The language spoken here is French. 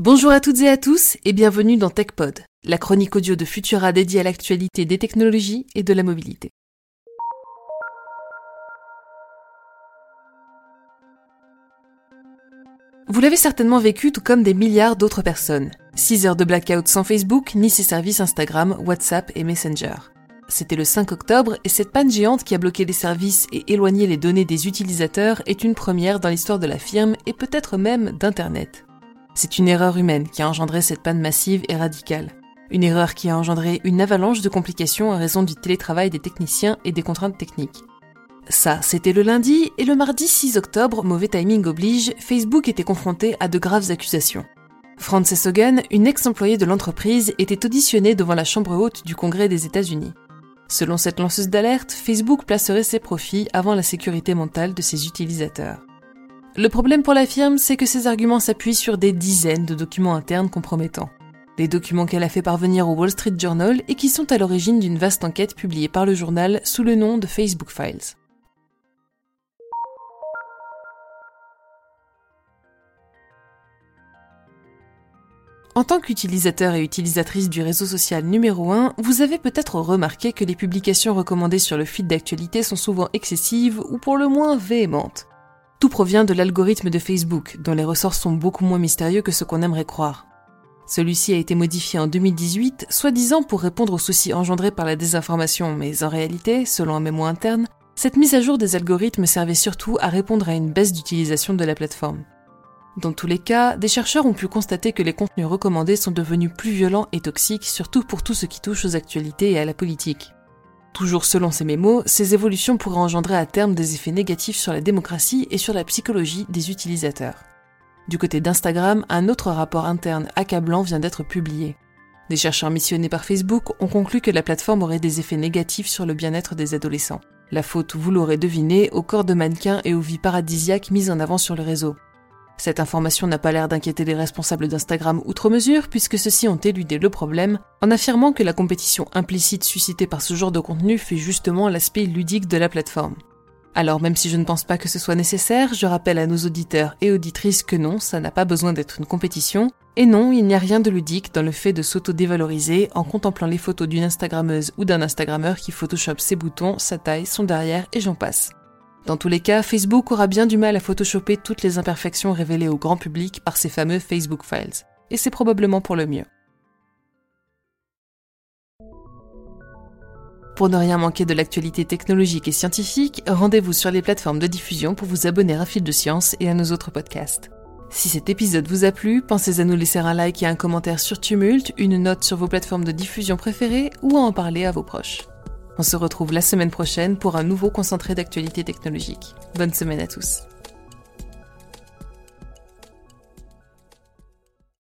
Bonjour à toutes et à tous et bienvenue dans TechPod, la chronique audio de Futura dédiée à l'actualité des technologies et de la mobilité. Vous l'avez certainement vécu tout comme des milliards d'autres personnes. 6 heures de blackout sans Facebook, ni ses services Instagram, WhatsApp et Messenger. C'était le 5 octobre et cette panne géante qui a bloqué les services et éloigné les données des utilisateurs est une première dans l'histoire de la firme et peut-être même d'Internet. C'est une erreur humaine qui a engendré cette panne massive et radicale. Une erreur qui a engendré une avalanche de complications en raison du télétravail des techniciens et des contraintes techniques. Ça, c'était le lundi, et le mardi 6 octobre, mauvais timing oblige, Facebook était confronté à de graves accusations. Frances Hogan, une ex-employée de l'entreprise, était auditionnée devant la Chambre haute du Congrès des États-Unis. Selon cette lanceuse d'alerte, Facebook placerait ses profits avant la sécurité mentale de ses utilisateurs. Le problème pour la firme, c'est que ces arguments s'appuient sur des dizaines de documents internes compromettants. Des documents qu'elle a fait parvenir au Wall Street Journal et qui sont à l'origine d'une vaste enquête publiée par le journal sous le nom de Facebook Files. En tant qu'utilisateur et utilisatrice du réseau social numéro 1, vous avez peut-être remarqué que les publications recommandées sur le feed d'actualité sont souvent excessives ou pour le moins véhémentes. Tout provient de l'algorithme de Facebook, dont les ressorts sont beaucoup moins mystérieux que ce qu'on aimerait croire. Celui-ci a été modifié en 2018, soi-disant pour répondre aux soucis engendrés par la désinformation, mais en réalité, selon un mémo interne, cette mise à jour des algorithmes servait surtout à répondre à une baisse d'utilisation de la plateforme. Dans tous les cas, des chercheurs ont pu constater que les contenus recommandés sont devenus plus violents et toxiques, surtout pour tout ce qui touche aux actualités et à la politique. Toujours selon ces mémos, ces évolutions pourraient engendrer à terme des effets négatifs sur la démocratie et sur la psychologie des utilisateurs. Du côté d'Instagram, un autre rapport interne accablant vient d'être publié. Des chercheurs missionnés par Facebook ont conclu que la plateforme aurait des effets négatifs sur le bien-être des adolescents. La faute, vous l'aurez deviné, au corps de mannequins et aux vies paradisiaques mises en avant sur le réseau. Cette information n'a pas l'air d'inquiéter les responsables d'Instagram outre mesure, puisque ceux-ci ont éludé le problème en affirmant que la compétition implicite suscitée par ce genre de contenu fait justement l'aspect ludique de la plateforme. Alors même si je ne pense pas que ce soit nécessaire, je rappelle à nos auditeurs et auditrices que non, ça n'a pas besoin d'être une compétition, et non, il n'y a rien de ludique dans le fait de s'auto-dévaloriser en contemplant les photos d'une Instagrammeuse ou d'un Instagrammeur qui photoshop ses boutons, sa taille, son derrière et j'en passe. Dans tous les cas, Facebook aura bien du mal à photoshopper toutes les imperfections révélées au grand public par ces fameux Facebook Files. Et c'est probablement pour le mieux. Pour ne rien manquer de l'actualité technologique et scientifique, rendez-vous sur les plateformes de diffusion pour vous abonner à Fil de Science et à nos autres podcasts. Si cet épisode vous a plu, pensez à nous laisser un like et un commentaire sur Tumult, une note sur vos plateformes de diffusion préférées ou à en parler à vos proches. On se retrouve la semaine prochaine pour un nouveau concentré d'actualité technologique. Bonne semaine à tous.